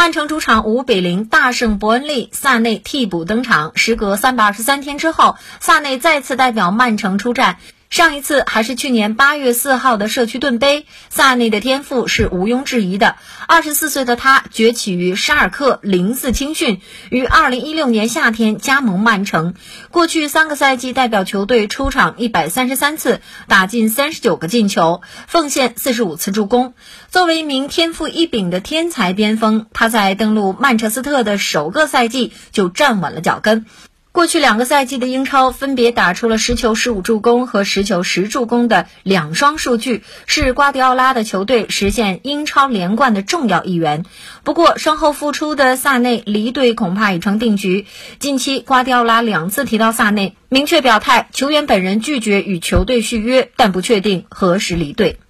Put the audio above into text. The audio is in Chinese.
曼城主场五比零大胜伯恩利，萨内替补登场。时隔三百二十三天之后，萨内再次代表曼城出战。上一次还是去年八月四号的社区盾杯，萨内的天赋是毋庸置疑的。二十四岁的他崛起于沙尔克零四青训，于二零一六年夏天加盟曼城。过去三个赛季代表球队出场一百三十三次，打进三十九个进球，奉献四十五次助攻。作为一名天赋异禀的天才边锋，他在登陆曼彻斯特的首个赛季就站稳了脚跟。过去两个赛季的英超分别打出了十球十五助攻和十球十助攻的两双数据，是瓜迪奥拉的球队实现英超连冠的重要一员。不过，伤后复出的萨内离队恐怕已成定局。近期，瓜迪奥拉两次提到萨内，明确表态球员本人拒绝与球队续约，但不确定何时离队。